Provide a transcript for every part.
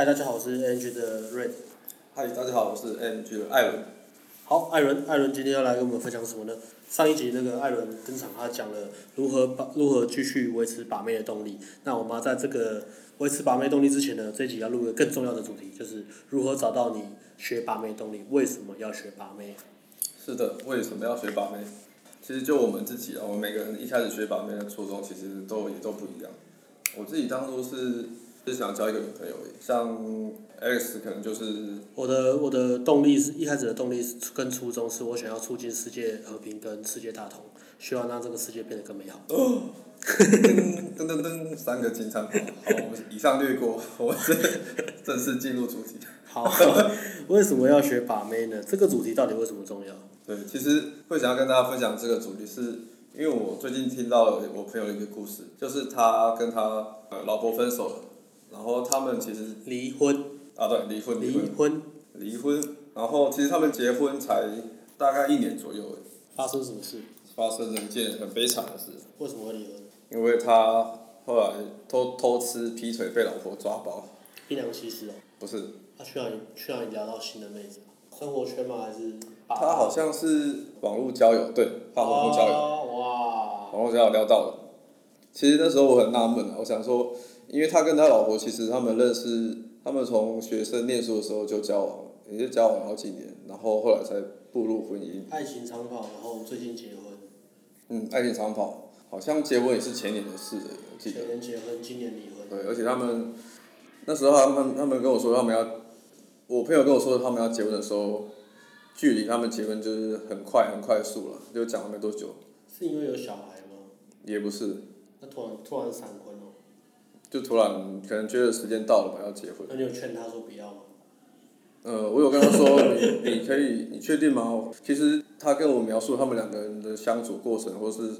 嗨，大家好，我是 AMG 的 Red。嗨，大家好，我是 AMG 的艾伦。好，艾伦，艾伦今天要来跟我们分享什么呢？上一集那个艾伦登场，他讲了如何把如何继续维持把妹的动力。那我们要在这个维持把妹动力之前呢，这一集要录个更重要的主题，就是如何找到你学把妹动力？为什么要学把妹？是的，为什么要学把妹？其实就我们自己啊，我们每个人一开始学把妹的初衷，其实都也都不一样。我自己当初是是想交一个女朋友，像 Alex 可能就是我的我的动力是一开始的动力是跟初衷是我想要促进世界和平跟世界大同，希望让这个世界变得更美好。哦，噔噔噔噔，三个惊叹号，好，我们以上略过，我们正式进入主题。好，为什么要学把妹呢？这个主题到底为什么重要？对，其实会想要跟大家分享这个主题是。因为我最近听到了我朋友的一个故事，就是他跟他呃老婆分手了，然后他们其实离婚啊，对，离婚离婚离婚，然后其实他们结婚才大概一年左右，发生什么事？发生了一件很悲惨的事。为什么会离婚？因为他后来偷偷吃劈腿被老婆抓包。槟榔西施哦。不是。他去哪里去哪里聊到新的妹子？生活圈吗？还是？他好像是网络交友，对，他网络交友。哦、哇。网络交友聊到了。其实那时候我很纳闷啊，我想说，因为他跟他老婆其实他们认识，他们从学生念书的时候就交往，也就交往好几年，然后后来才步入婚姻。爱情长跑，然后最近结婚。嗯，爱情长跑，好像结婚也是前年的事了，我记得。前年结婚，今年离婚。对，而且他们那时候他们他们跟我说他们要，我朋友跟我说他们要结婚的时候。距离他们结婚就是很快很快速了，就讲了没多久。是因为有小孩吗？也不是。那突然突然闪婚了。就突然可能觉得时间到了吧，要结婚。那你有劝他说不要吗？呃，我有跟他说，你你可以，你确定吗？其实他跟我描述他们两个人的相处过程，或是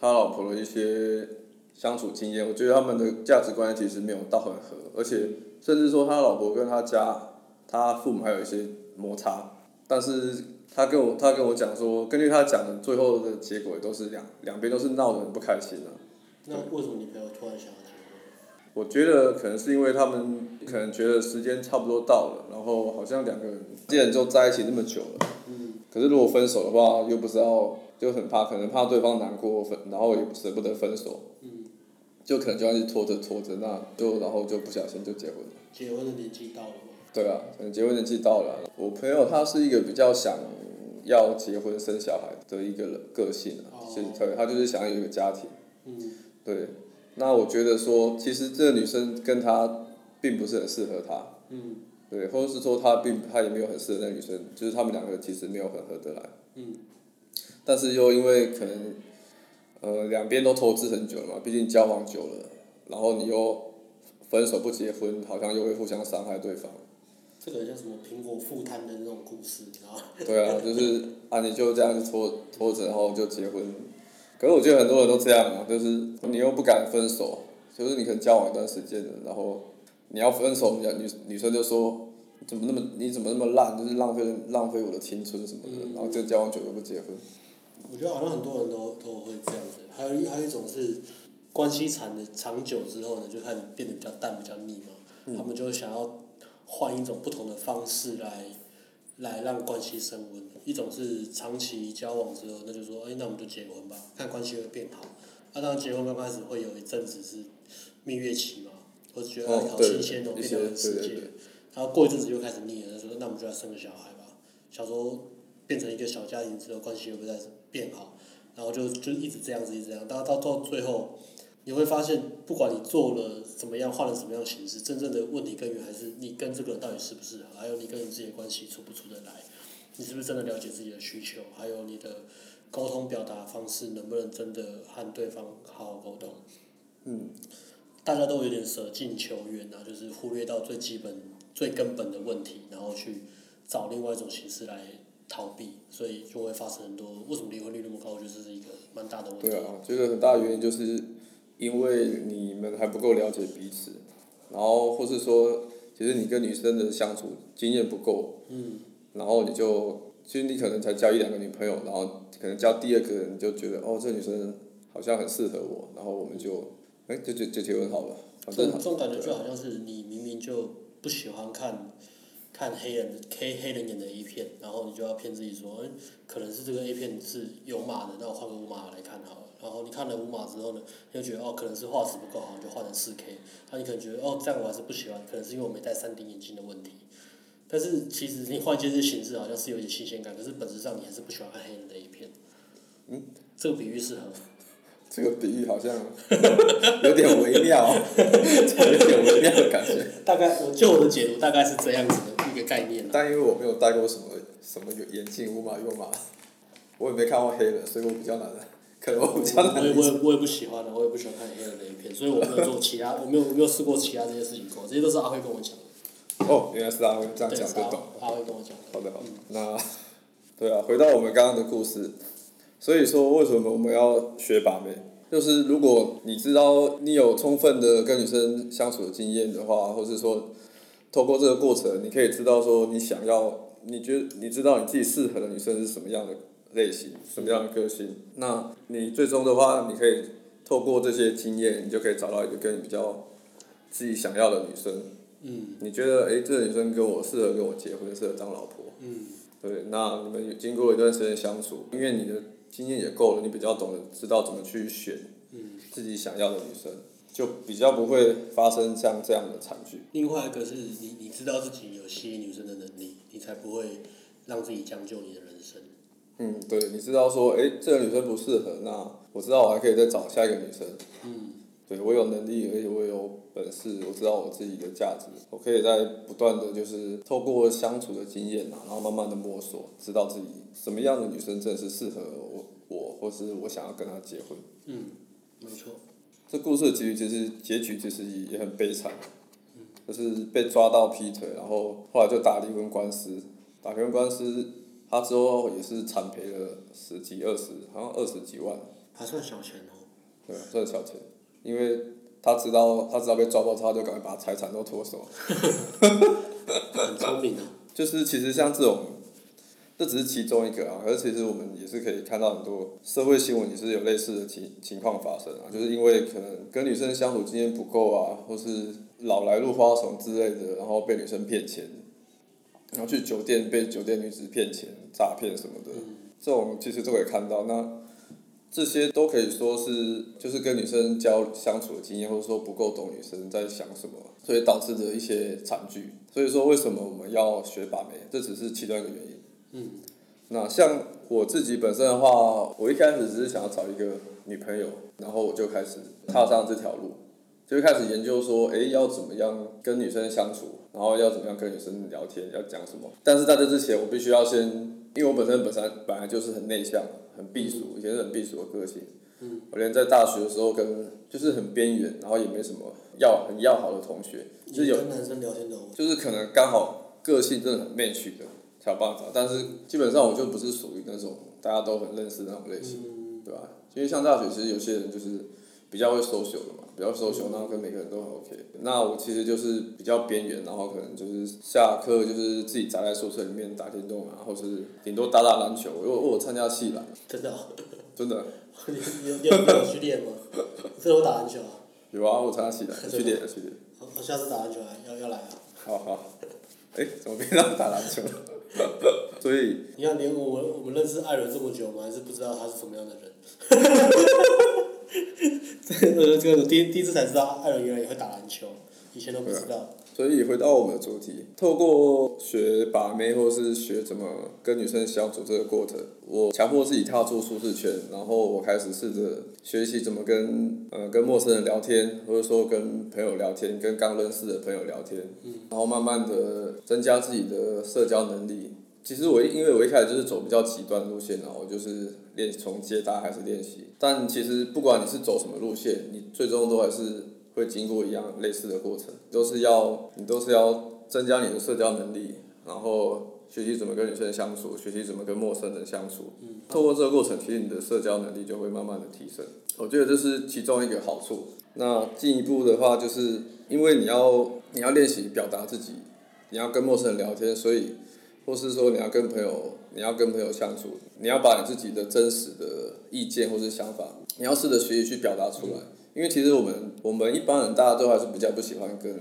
他老婆的一些相处经验，我觉得他们的价值观其实没有到很合，而且甚至说他老婆跟他家他父母还有一些摩擦。但是他跟我他跟我讲说，根据他讲的，最后的结果也都是两两边都是闹得很不开心的。那为什么你朋友突然想？我觉得可能是因为他们可能觉得时间差不多到了，然后好像两个人既然就在一起那么久了，嗯，可是如果分手的话，又不知道就很怕，可能怕对方难过分，然后也舍不得分手，嗯，就可能就要去拖着拖着，那就然后就不小心就结婚了。结婚的年纪到了。对啊，可能结婚年纪到了。我朋友他是一个比较想要结婚生小孩的一个人个性啊，其实他他就是想要有一个家庭。嗯。对，那我觉得说，其实这个女生跟他并不是很适合他。嗯。对，或者是说他并他也没有很适合那个女生，就是他们两个其实没有很合得来。嗯。但是又因为可能，呃，两边都投资很久了嘛，毕竟交往久了，然后你又分手不结婚，好像又会互相伤害对方。这个叫什么苹果负摊的那种故事，你知道吗？对啊，就是啊，你就这样子拖拖着，然后就结婚。可是我觉得很多人都这样啊，就是你又不敢分手，就是你可能交往一段时间了，然后你要分手，女女生就说怎么那么你怎么那么烂，就是浪费浪费我的青春什么的，嗯、然后就交往久了不结婚。我觉得好像很多人都都会这样子，还有一还有一种是关系长的长久之后呢，就开始变得比较淡、比较腻嘛，嗯、他们就会想要。换一种不同的方式来，来让关系升温。一种是长期交往之后，那就说，哎，那我们就结婚吧，看关系会变好。啊，当然结婚刚开始会有一阵子是蜜月期嘛，或者觉得好新鲜哦，变成人世界。然后过一阵子又开始腻了，说那我们就来生个小孩吧。小时候变成一个小家庭之后，关系又不会再变好？然后就就一直这样子，一直这样，到到到最后。你会发现，不管你做了怎么样，换了什么样的形式，真正的问题根源还是你跟这个人到底适不适合，还有你跟你自己的关系处不处得来，你是不是真的了解自己的需求，还有你的沟通表达方式能不能真的和对方好好沟通。嗯，大家都有点舍近求远啊，就是忽略到最基本、最根本的问题，然后去找另外一种形式来逃避，所以就会发生很多为什么离婚率那么高？我觉得这是一个蛮大的问题。对啊，觉得很大的原因就是。因为你们还不够了解彼此，然后或是说，其实你跟女生的相处经验不够，嗯，然后你就，其实你可能才交一两个女朋友，然后可能交第二个人就觉得，哦，这女生好像很适合我，然后我们就，哎，就就就结婚好了。这种这种感觉就好像是你明明就不喜欢看，看黑人黑黑人演的 A 片，然后你就要骗自己说，哎，可能是这个 A 片是有码的，那我换个无码来看好了。然后你看了五码之后呢，你就觉得哦，可能是画质不够好，就换成四 K。那你可能觉得哦，这样我还是不喜欢，可能是因为我没戴三 D 眼镜的问题。但是其实你换一些形式，好像是有点新鲜感，可是本质上你还是不喜欢看黑人的一片。嗯，这个比喻适合吗？这个比喻好像 有点微妙，有点微妙的感觉。大概我就我的解读大概是这样子的一个概念。但因为我没有戴过什么什么眼镜，五码六码，我也没看过黑人，所以我比较难。可能我比较难。我也我也我也不喜欢的，我也不喜欢看黑人的影片，所以我没有做其他，我没有我没有试过其他这些事情过，这些都是阿辉跟我讲的。哦，原来是阿辉这样讲就懂。阿辉跟我讲。好的好的，那对啊，回到我们刚刚的故事。所以说，为什么我们要学把妹？就是如果你知道你有充分的跟女生相处的经验的话，或是说，透过这个过程，你可以知道说你想要，你觉得你知道你自己适合的女生是什么样的类型，什么样的个性。那你最终的话，你可以透过这些经验，你就可以找到一个跟你比较自己想要的女生。嗯。你觉得，诶，这个女生跟我适合跟我结婚，适合当老婆。嗯。对，那你们经过一段时间相处，因为你的。经验也够了，你比较懂得知道怎么去选嗯自己想要的女生，就比较不会发生像这样的惨剧。另外一个是你你知道自己有吸引女生的能力，你才不会让自己将就你的人生。嗯，对，你知道说，哎，这个女生不适合，那我知道我还可以再找下一个女生。嗯。对，我有能力，而且我有本事，我知道我自己的价值，我可以在不断的就是透过相处的经验呐，然后慢慢的摸索，知道自己什么样的女生正是适合我，我或是我想要跟她结婚。嗯，没错。这故事的结局其实结局其实也很悲惨，就是被抓到劈腿，然后后来就打离婚官司，打离婚官司，他之后也是惨赔了十几二十，好像二十几万。还算小钱哦。对，算小钱。因为他知道，他知道被抓包之后，他就赶快把财产都脱手。很聪明啊。就是其实像这种，这只是其中一个啊，而其实我们也是可以看到很多社会新闻也是有类似的情情况发生啊，就是因为可能跟女生相处经验不够啊，或是老来入花丛之类的，然后被女生骗钱，然后去酒店被酒店女子骗钱、诈骗什么的，这种其实都可以看到那。这些都可以说是，就是跟女生交相处的经验，或者说不够懂女生在想什么，所以导致的一些惨剧。所以说，为什么我们要学把妹？这只是其中一个原因。嗯。那像我自己本身的话，我一开始只是想要找一个女朋友，然后我就开始踏上这条路，就开始研究说，诶，要怎么样跟女生相处，然后要怎么样跟女生聊天，要讲什么。但是在这之前，我必须要先，因为我本身本身本来就是很内向。很避暑，以前是很避暑的个性。嗯。我连在大学的时候跟就是很边缘，然后也没什么要很要好的同学，就是有跟男生聊天的。就是可能刚好个性真的很 match 的，才有办法。但是基本上我就不是属于那种大家都很认识的那种类型，嗯、对吧？因为像大学其实有些人就是比较会 social 的嘛，比较 social，然后跟每个人都很 OK。那我其实就是比较边缘，然后可能就是下课就是自己宅在宿舍里面打电动啊，或是顶多打打篮球。因为我参加系篮。真的。真的。你你你有有去练吗？这我打篮球啊。有啊，我参加系篮，去练去练。我下次打篮球啊，要要来啊。好好。诶，怎么变成打篮球了？所以。你看，连我们我们认识艾伦这么久，我们还是不知道他是什么样的人。这个这个，第第一次才知道艾伦原来也会打篮球，以前都不知道。所以回到我们的主题，透过学把妹或是学怎么跟女生相处这个过程，我强迫自己踏出舒适圈，然后我开始试着学习怎么跟呃跟陌生人聊天，或者说跟朋友聊天，跟刚认识的朋友聊天，嗯然后慢慢的增加自己的社交能力。其实我因为我一开始就是走比较极端路线，然后我就是练从接搭开始练习，但其实不管你是走什么路线，你最终都还是。会经过一样类似的过程，都是要你都是要增加你的社交能力，然后学习怎么跟女生相处，学习怎么跟陌生人相处。嗯。透过这个过程，其实你的社交能力就会慢慢的提升。我觉得这是其中一个好处。那进一步的话，就是因为你要你要练习表达自己，你要跟陌生人聊天，所以或是说你要跟朋友你要跟朋友相处，你要把你自己的真实的意见或是想法，你要试着学习去表达出来。嗯。因为其实我们我们一般人大家都还是比较不喜欢跟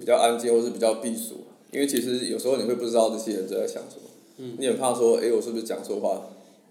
比较安静，或是比较避暑。因为其实有时候你会不知道这些人在想什么，嗯、你很怕说，哎，我是不是讲错话，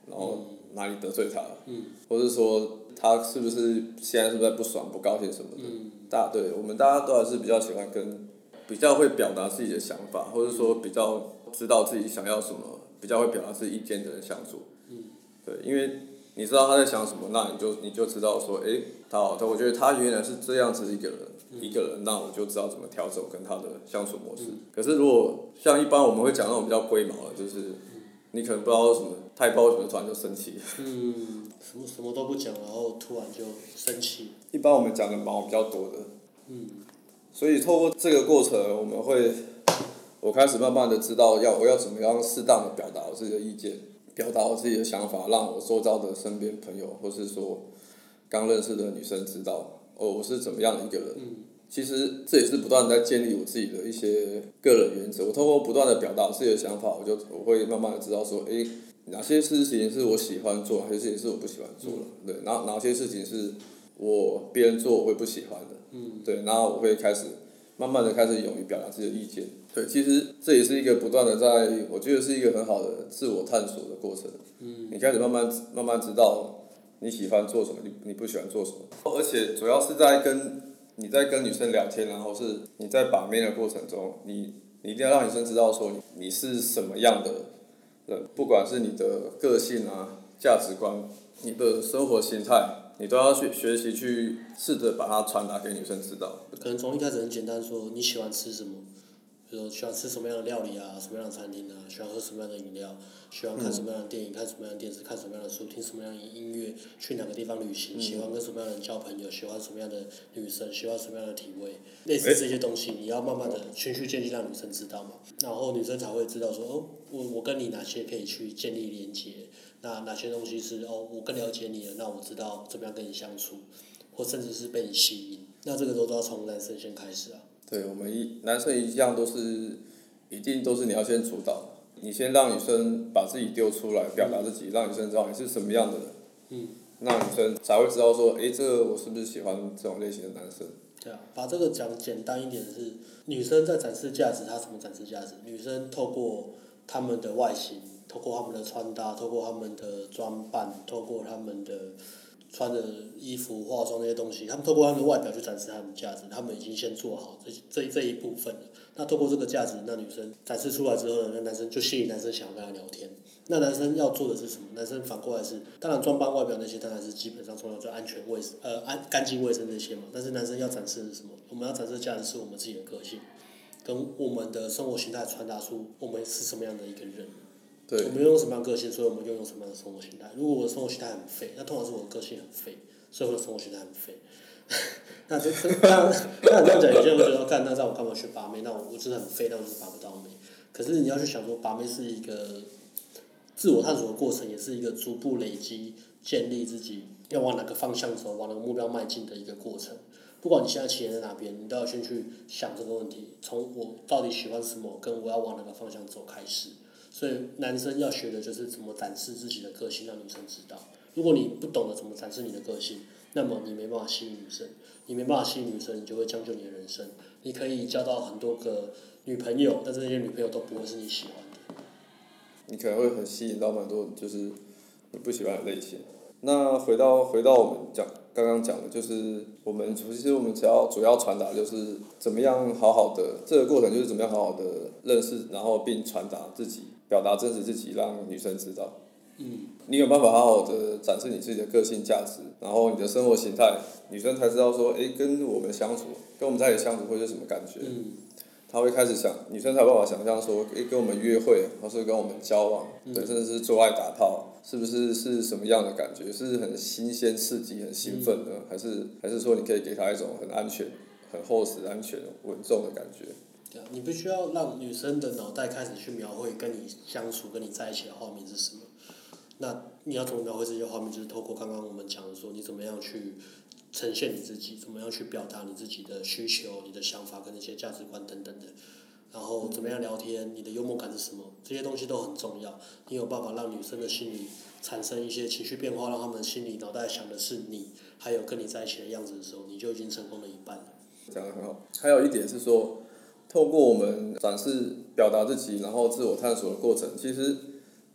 然后哪里得罪他。了，嗯、或是说他是不是现在是不是在不爽、不高兴什么的。嗯、大对我们大家都还是比较喜欢跟比较会表达自己的想法，或者说比较知道自己想要什么，比较会表达自己意见的人相处。嗯、对，因为你知道他在想什么，那你就你就知道说，哎，他他我觉得他原来是这样子一个人。一个人，那我就知道怎么调整跟他的相处模式。嗯、可是如果像一般我们会讲那种比较龟毛的，就是你可能不知道什么，太包什么突然就生气。嗯，什么什么都不讲，然后突然就生气。一般我们讲的毛比较多的。嗯。所以透过这个过程，我们会，我开始慢慢的知道要我要怎么样适当的表达我自己的意见，表达我自己的想法，让我周遭的身边朋友或是说刚认识的女生知道。哦，我是怎么样的一个人？嗯、其实这也是不断在建立我自己的一些个人原则。我通过不断的表达自己的想法，我就我会慢慢的知道说，诶，哪些事情是我喜欢做，哪些事情是我不喜欢做的。嗯、对，哪哪些事情是我别人做我会不喜欢的。嗯、对，然后我会开始慢慢的开始勇于表达自己的意见。对，其实这也是一个不断的在，我觉得是一个很好的自我探索的过程。嗯、你开始慢慢慢慢知道。你喜欢做什么？你你不喜欢做什么？而且主要是在跟你在跟女生聊天，然后是你在把妹的过程中，你你一定要让女生知道说你你是什么样的人，不管是你的个性啊、价值观、你的生活心态，你都要去学习去试着把它传达给女生知道。可能从一开始很简单说，说你喜欢吃什么。比如说喜欢吃什么样的料理啊，什么样的餐厅啊，喜欢喝什么样的饮料，喜欢看什么样的电影，看什么样的电视，看什么样的书，听什么样的音乐，去哪个地方旅行，喜欢跟什么样的人交朋友，喜欢什么样的女生，喜欢什么样的体味，类似这些东西，你要慢慢的循序渐进让女生知道嘛，然后女生才会知道说哦，我我跟你哪些可以去建立连接，那哪些东西是哦，我更了解你了，那我知道怎么样跟你相处，或甚至是被你吸引，那这个都都要从男生先开始啊。对，我们一男生一样都是，一定都是你要先主导，你先让女生把自己丢出来，表达自己，让女生知道你是什么样的人，嗯，那女生才会知道说，诶，这个我是不是喜欢这种类型的男生？对啊，把这个讲简单一点是，女生在展示价值，她怎么展示价值？女生透过她们的外形，透过她们的穿搭，透过她们的装扮，透过她们的。穿的衣服、化妆那些东西，他们透过他们的外表去展示他们的价值，他们已经先做好这这这一部分了。那透过这个价值，那女生展示出来之后呢，那男生就吸引男生想要跟他聊天。那男生要做的是什么？男生反过来是，当然装扮外表那些当然是基本上重要，就安全卫生呃安干净卫生这些嘛。但是男生要展示的是什么？我们要展示的价值是我们自己的个性，跟我们的生活形态传达出我们是什么样的一个人。对我们拥有什么样个性，所以我们拥有什么样的生活形态。如果我的生活形态很废，那通常是我的个性很废，所以我的生活形态很废。那这那那这样讲，有些人会觉得，干那让我干嘛去把妹？那我我真的很废，那我就是把不到妹。可是你要去想说，把妹是一个自我探索的过程，也是一个逐步累积、建立自己要往哪个方向走、往哪个目标迈进的一个过程。不管你现在起点在哪边，你都要先去想这个问题：从我到底喜欢什么，跟我要往哪个方向走开始。所以男生要学的就是怎么展示自己的个性，让女生知道。如果你不懂得怎么展示你的个性，那么你没办法吸引女生，你没办法吸引女生，你就会将就你的人生。你可以交到很多个女朋友，但是那些女朋友都不会是你喜欢的。你可能会很吸引到蛮多就是你不喜欢的类型。那回到回到我们讲刚刚讲的，就是我们其实我们只要主要传达就是怎么样好好的这个过程就是怎么样好好的认识，然后并传达自己。表达真实自己，让女生知道。嗯。你有办法好好的展示你自己的个性价值，然后你的生活形态，女生才知道说，诶，跟我们相处，跟我们在一起相处会是什么感觉？嗯。她会开始想，女生才有办法想象说，诶，跟我们约会，或是跟我们交往，对，甚至是做爱打炮，是不是是什么样的感觉？是很新鲜、刺激、很兴奋的，还是还是说你可以给她一种很安全、很厚实、安全、稳重的感觉？对啊，你必须要让女生的脑袋开始去描绘跟你相处、跟你在一起的画面是什么。那你要怎么描绘这些画面？就是透过刚刚我们讲的说，你怎么样去呈现你自己，怎么样去表达你自己的需求、你的想法跟那些价值观等等的。然后怎么样聊天？你的幽默感是什么？这些东西都很重要。你有办法让女生的心里产生一些情绪变化，让他们心里脑袋想的是你，还有跟你在一起的样子的时候，你就已经成功了一半了。讲得很好。还有一点是说。透过我们展示、表达自己，然后自我探索的过程，其实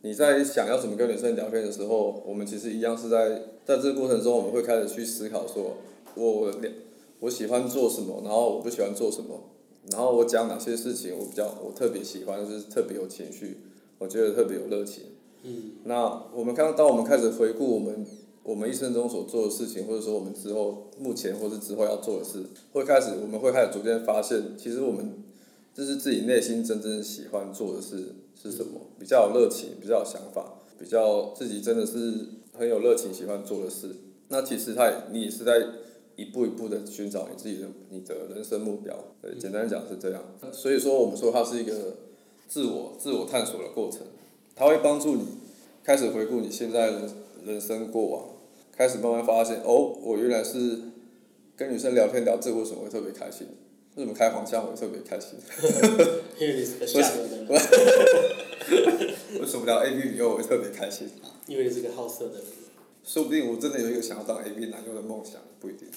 你在想要怎么跟女生聊天的时候，我们其实一样是在在这个过程中，我们会开始去思考说，我我喜欢做什么，然后我不喜欢做什么，然后我讲哪些事情我比较我特别喜欢，就是特别有情绪，我觉得特别有热情。嗯。那我们刚当我们开始回顾我们。我们一生中所做的事情，或者说我们之后目前或是之后要做的事，会开始，我们会开始逐渐发现，其实我们这是自己内心真正喜欢做的事是什么，比较有热情，比较有想法，比较自己真的是很有热情喜欢做的事。那其实他，你也是在一步一步的寻找你自己的你的人生目标。对，简单讲是这样。所以说，我们说它是一个自我自我探索的过程，它会帮助你开始回顾你现在的人生过往。开始慢慢发现，哦，我原来是跟女生聊天聊这，为什么会特别开心？为什么开黄腔我特别开心？因为你是个吓人的人。我什么聊 A B 女优我会特别开心？因为你是个好色的人。说不定我真的有一个想要当 A B 男优的梦想，不一定。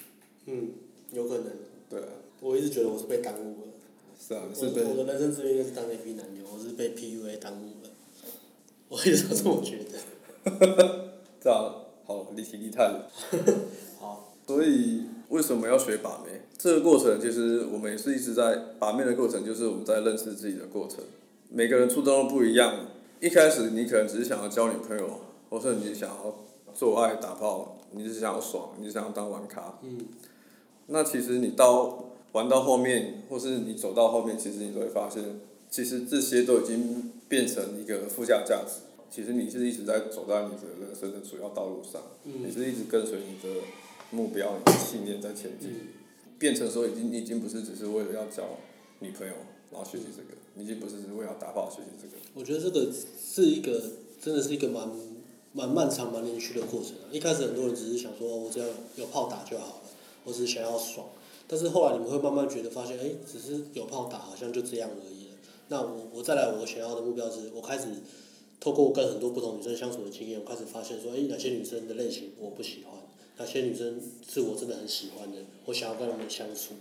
嗯，有可能。对啊。我一直觉得我是被耽误了。是啊，是被。我的人生志愿应该是当 A B 男优，我是被 P U A 耽误了。我一直都这么觉得。这样。好，离题离太远。好。所以为什么要学把妹？这个过程其实我们也是一直在把妹的过程，就是我们在认识自己的过程。每个人初衷都不一样。一开始你可能只是想要交女朋友，或是你想要做爱打炮，你只是想要爽，你只想要当玩咖。嗯。那其实你到玩到后面，或是你走到后面，其实你都会发现，其实这些都已经变成一个附加价值。其实你是一直在走在你的人生的主要道路上，嗯、你是一直跟随你的目标、你的信念在前进，变成说已经已经不是只是为了要交女朋友然后学习这个，已经不是只是为了打炮学习这个。我觉得这个是一个真的是一个蛮蛮漫长、蛮连续的过程啊。一开始很多人只是想说，我只要有炮打就好了，我只是想要爽。但是后来你们会慢慢觉得发现，哎，只是有炮打好像就这样而已了。那我我再来，我想要的目标是我开始。透过跟很多不同女生相处的经验，我开始发现说，诶，哪些女生的类型我不喜欢，哪些女生是我真的很喜欢的，我想要跟她们相处。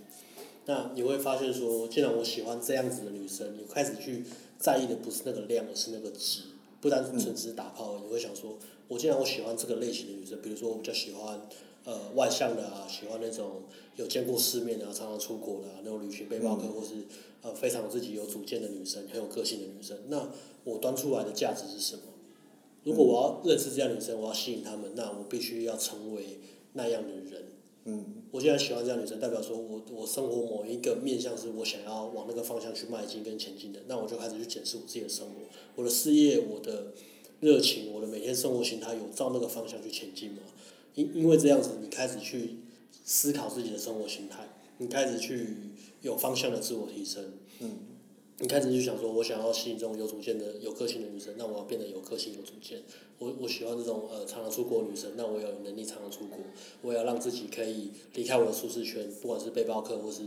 那你会发现说，既然我喜欢这样子的女生，你开始去在意的不是那个量，而是那个值，不单纯只是打炮，你会想说，我既然我喜欢这个类型的女生，比如说我比较喜欢呃外向的啊，喜欢那种有见过世面的啊，常常出国的啊，那种旅行背包客，或是呃非常自己有主见的女生，很有个性的女生，那。我端出来的价值是什么？如果我要认识这样的女生，我要吸引她们，那我必须要成为那样的人。嗯。我现在喜欢这样的女生，代表说我我生活某一个面向是我想要往那个方向去迈进跟前进的，那我就开始去检视我自己的生活，我的事业，我的热情，我的每天生活形态有照那个方向去前进吗？因因为这样子，你开始去思考自己的生活形态，你开始去有方向的自我提升。嗯。你开始就想说，我想要吸引这种有主见的、有个性的女生，那我要变得有个性、有主见。我我喜欢这种呃常常出国的女生，那我要有能力常常出国。我也要让自己可以离开我的舒适圈，不管是背包客或是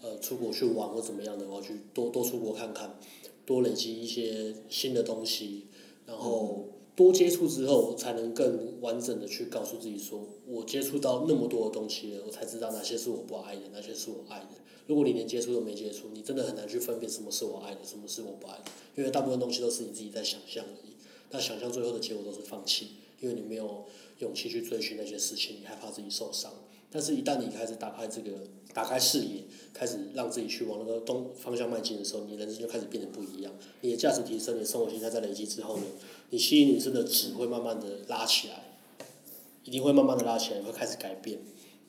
呃出国去玩或怎么样的，我要去多多出国看看，多累积一些新的东西，然后多接触之后，才能更完整的去告诉自己说，我接触到那么多的东西了，我才知道哪些是我不爱的，哪些是我爱的。如果你连接触都没接触，你真的很难去分辨什么是我爱的，什么是我不爱的，因为大部分东西都是你自己在想象而已。那想象最后的结果都是放弃，因为你没有勇气去追寻那些事情，你害怕自己受伤。但是，一旦你开始打开这个，打开视野，开始让自己去往那个东方向迈进的时候，你人生就开始变得不一样。你的价值提升，你的生活形态在累积之后呢，你吸引女生的只会慢慢的拉起来，一定会慢慢的拉起来，会开始改变。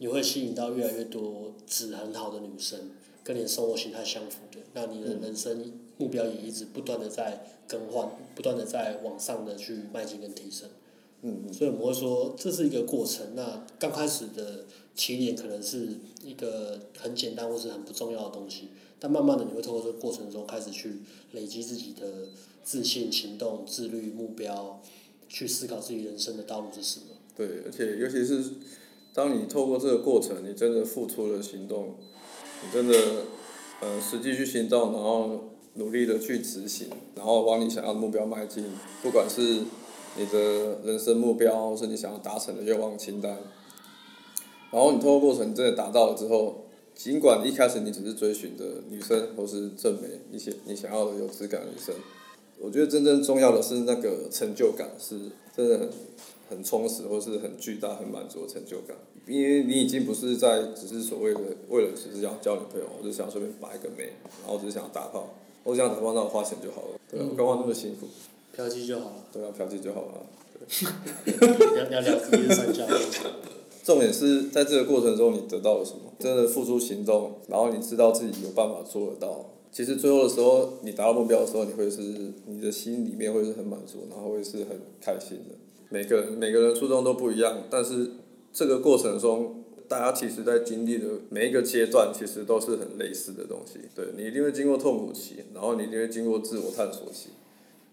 你会吸引到越来越多质很好的女生，跟你的生活形态相符的，那你的人生目标也一直不断的在更换，不断的在往上的去迈进跟提升。嗯嗯。所以我们会说这是一个过程。那刚开始的起点可能是一个很简单或是很不重要的东西，但慢慢的你会透过这个过程中开始去累积自己的自信、行动、自律、目标，去思考自己人生的道路是什么。对，而且尤其是。当你透过这个过程，你真的付出了行动，你真的，呃，实际去行动，然后努力的去执行，然后往你想要的目标迈进，不管是你的人生目标，或是你想要达成的愿望清单，然后你透过过程真的达到了之后，尽管一开始你只是追寻的女生或是正美，一些 你想要的有质感的女生，我觉得真正重要的是那个成就感，是真的很很充实或是很巨大、很满足的成就感。因为你已经不是在只是所谓的为了只是想交女朋友，我就想随便把一个妹，然后只是想打炮，我只想打炮，那我花钱就好了，对啊，干嘛那么辛苦？嫖妓就好了。对啊，嫖妓就好了。聊聊聊自己的三角。重点是在这个过程中，你得到了什么？真的付出行动，然后你知道自己有办法做得到。其实最后的时候，你达到目标的时候，你会是你的心里面会是很满足，然后会是很开心的。每个每个人初衷都不一样，但是这个过程中，大家其实在经历的每一个阶段，其实都是很类似的东西。对，你一定会经过痛苦期，然后你一定会经过自我探索期。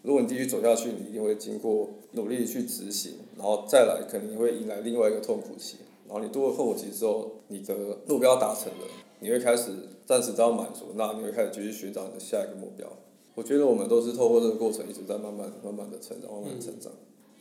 如果你继续走下去，你一定会经过努力去执行，然后再来，可能你会迎来另外一个痛苦期。然后你度过痛苦期之后，你的目标达成了，你会开始暂时得到满足，那你会开始继续寻找你的下一个目标。我觉得我们都是透过这个过程一直在慢慢、慢慢的成长，慢慢成长。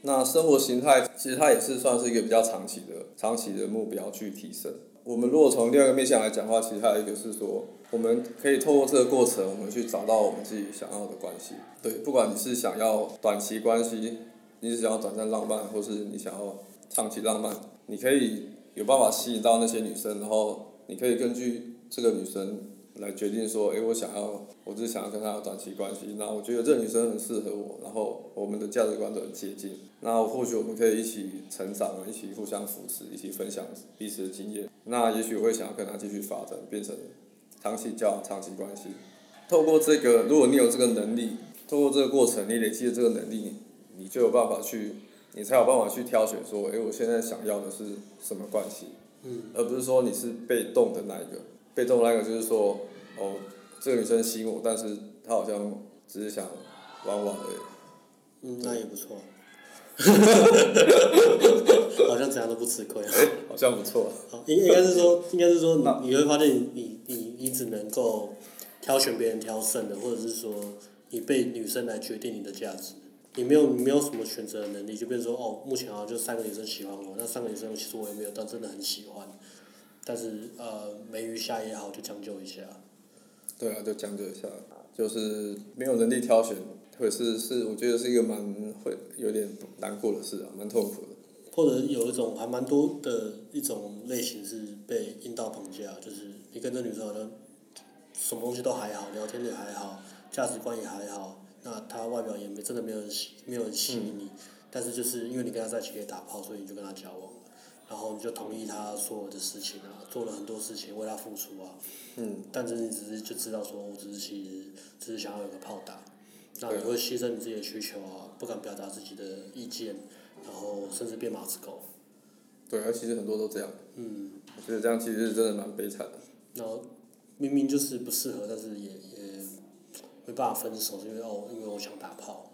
那生活形态其实它也是算是一个比较长期的、长期的目标去提升。我们如果从第二个面向来讲的话，其实还有一个是说，我们可以透过这个过程，我们去找到我们自己想要的关系。对，不管你是想要短期关系，你是想要短暂浪漫，或是你想要长期浪漫，你可以有办法吸引到那些女生，然后你可以根据这个女生来决定说，诶，我想要，我只是想要跟她有短期关系，那我觉得这个女生很适合我，然后我们的价值观都很接近，那或许我们可以一起成长，一起互相扶持，一起分享彼此的经验。那也许我会想要跟她继续发展，变成长期交往、长期关系。透过这个，如果你有这个能力，透过这个过程，你累积的这个能力，你就有办法去，你才有办法去挑选说，诶，我现在想要的是什么关系？嗯。而不是说你是被动的那一个，被动的那个就是说，哦，这个女生吸引我，但是她好像只是想玩玩而已。嗯，那也不错。好像怎样都不吃亏。哎，好像不错。应应该是说，应该是说，你你会发现你，你你你只能够挑选别人挑剩的，或者是说，你被女生来决定你的价值，你没有你没有什么选择的能力，就变成说，哦，目前好像就三个女生喜欢我，那三个女生其实我也没有但真的很喜欢，但是呃，没鱼虾也好，就将就一下。对啊，就将就一下，就是没有能力挑选。或者是是，我觉得是一个蛮会有点难过的事啊，蛮痛苦的。或者有一种还蛮多的一种类型是被阴道绑架，就是你跟这女生好像什么东西都还好，聊天也还好，价值观也还好，那她外表也没真的没有人吸没有人吸引你，嗯、但是就是因为你跟她在一起可以打炮，所以你就跟她交往，然后你就同意他所有的事情啊，做了很多事情为他付出啊。嗯。但是你只是就知道说，我只是其实只是想要有个炮打。那你会牺牲你自己的需求啊，不敢表达自己的意见，然后甚至变马子狗。对啊，其实很多都这样。嗯。我觉得这样其实真的蛮悲惨的。然后明明就是不适合，但是也也没办法分手，是因为哦，因为我想打炮。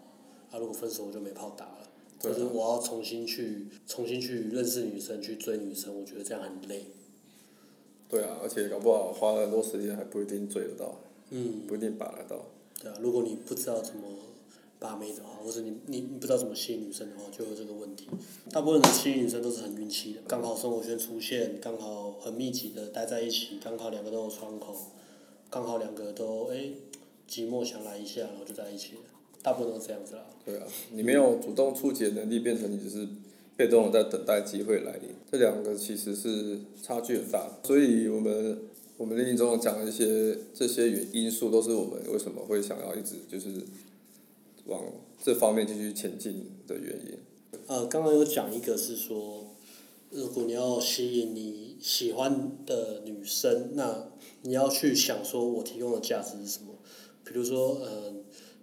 啊，如果分手我就没炮打了。对啊。就是我要重新去重新去认识女生，去追女生，我觉得这样很累。对啊，而且搞不好花了很多时间还不一定追得到。嗯。不一定把得到。对啊，如果你不知道怎么把妹的话，或者你你你不知道怎么吸引女生的话，就有这个问题。大部分的吸引女生都是很运气的，刚好生活圈出现，刚好很密集的待在一起，刚好两个都有窗口，刚好两个都哎寂寞想来一下，然后就在一起了。大部分都是这样子啦。对啊，你没有主动出击的能力，变成你只是被动的在等待机会来临。这两个其实是差距很大，所以我们。我们另一种讲的一些这些原因素，都是我们为什么会想要一直就是往这方面继续前进的原因。呃，刚刚有讲一个是说，如果你要吸引你喜欢的女生，那你要去想说，我提供的价值是什么？比如说，呃，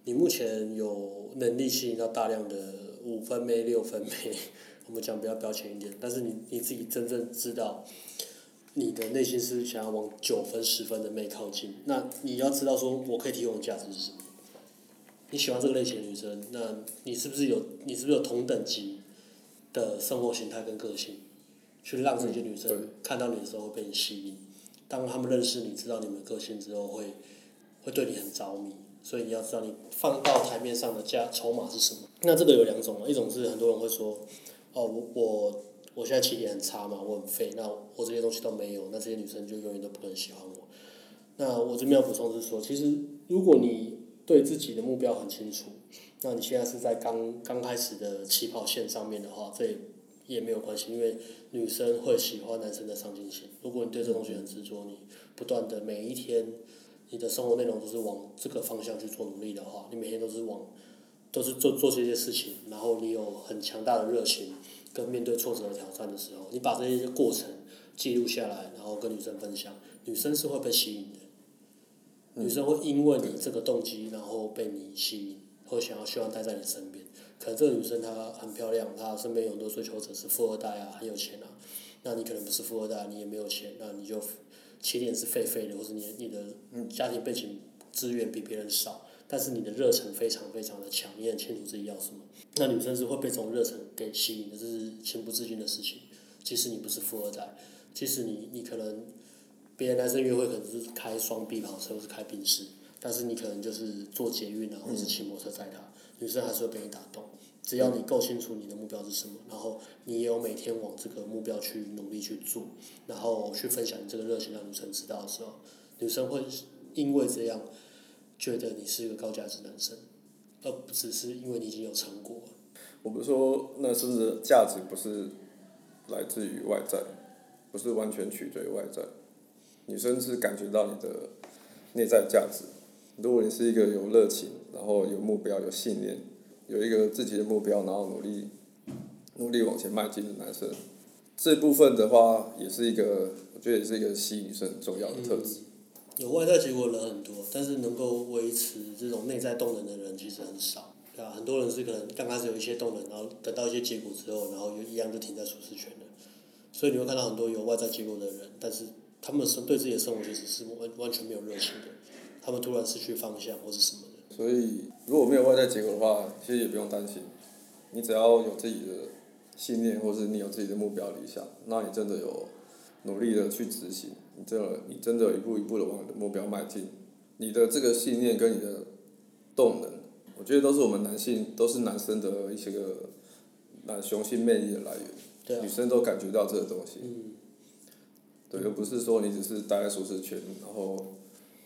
你目前有能力吸引到大量的五分妹、六分妹，我们讲比较标签一点，但是你你自己真正知道。你的内心是想要往九分、十分的妹靠近，那你要知道说，我可以提供的价值是什么？你喜欢这个类型的女生，那你是不是有你是不是有同等级的生活形态跟个性，去让这些女生看到你的时候会被你吸引？当他们认识你知道你们个性之后会，会会对你很着迷。所以你要知道你放到台面上的价筹码是什么？那这个有两种，一种是很多人会说，哦，我我。我现在起点很差嘛，我很废，那我这些东西都没有，那这些女生就永远都不可能喜欢我。那我这边要补充是说，其实如果你对自己的目标很清楚，那你现在是在刚刚开始的起跑线上面的话，这也也没有关系，因为女生会喜欢男生的上进心。如果你对这东西很执着，你不断的每一天，你的生活内容都是往这个方向去做努力的话，你每天都是往，都是做做这些事情，然后你有很强大的热情。跟面对挫折和挑战的时候，你把这些过程记录下来，然后跟女生分享，女生是会被吸引的。女生会因为你这个动机，然后被你吸引，会想要希望待在你身边。可能这个女生她很漂亮，她身边有很多追求者是富二代啊，很有钱啊。那你可能不是富二代，你也没有钱，那你就起点是废废的，或是你你的家庭背景资源比别人少。但是你的热忱非常非常的强，你很清楚自己要什么。那女生是会被这种热忱给吸引的，这是情不自禁的事情。即使你不是富二代，即使你你可能别的男生约会可能是开双 B 跑车或是开宾士，但是你可能就是坐捷运啊，或是骑摩托车载她，女生还是会被你打动。只要你够清楚你的目标是什么，然后你也有每天往这个目标去努力去做，然后去分享你这个热情让女生知道的时候，女生会因为这样。觉得你是一个高价值男生，而不只是因为你已经有成果。我不是说那是不是价值不是来自于外在，不是完全取决于外在。女生是感觉到你的内在价值。如果你是一个有热情，然后有目标、有信念，有一个自己的目标，然后努力努力往前迈进的男生，这部分的话也是一个，我觉得也是一个吸引女生很重要的特质。有外在结果的人很多，但是能够维持这种内在动能的人其实很少，对吧？很多人是可能刚开始有一些动能，然后得到一些结果之后，然后又一样就停在舒适圈了。所以你会看到很多有外在结果的人，但是他们生对自己的生活其实是完完全没有热情的，他们突然失去方向或是什么。所以如果没有外在结果的话，其实也不用担心，你只要有自己的信念，或是你有自己的目标理想，那你真的有努力的去执行。你真的，你真的一步一步的往你的目标迈进，你的这个信念跟你的动能，我觉得都是我们男性，都是男生的一些个男雄性魅力的来源。对啊。女生都感觉到这个东西。嗯。对，又不是说你只是待在舒适圈，然后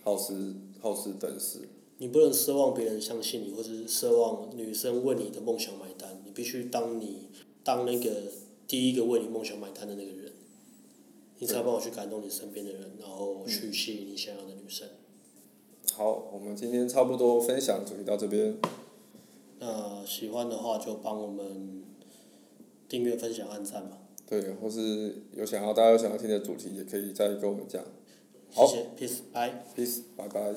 好吃好吃等死。你不能奢望别人相信你，或者是奢望女生为你的梦想买单。你必须当你当那个第一个为你梦想买单的那个人。你才帮我去感动你身边的人，然后去吸引你想要的女生。好，我们今天差不多分享主题到这边。那喜欢的话就帮我们订阅、分享、按赞吧。对，或是有想要大家有想要听的主题，也可以再跟我们讲。谢谢，Peace，拜。Peace，拜拜。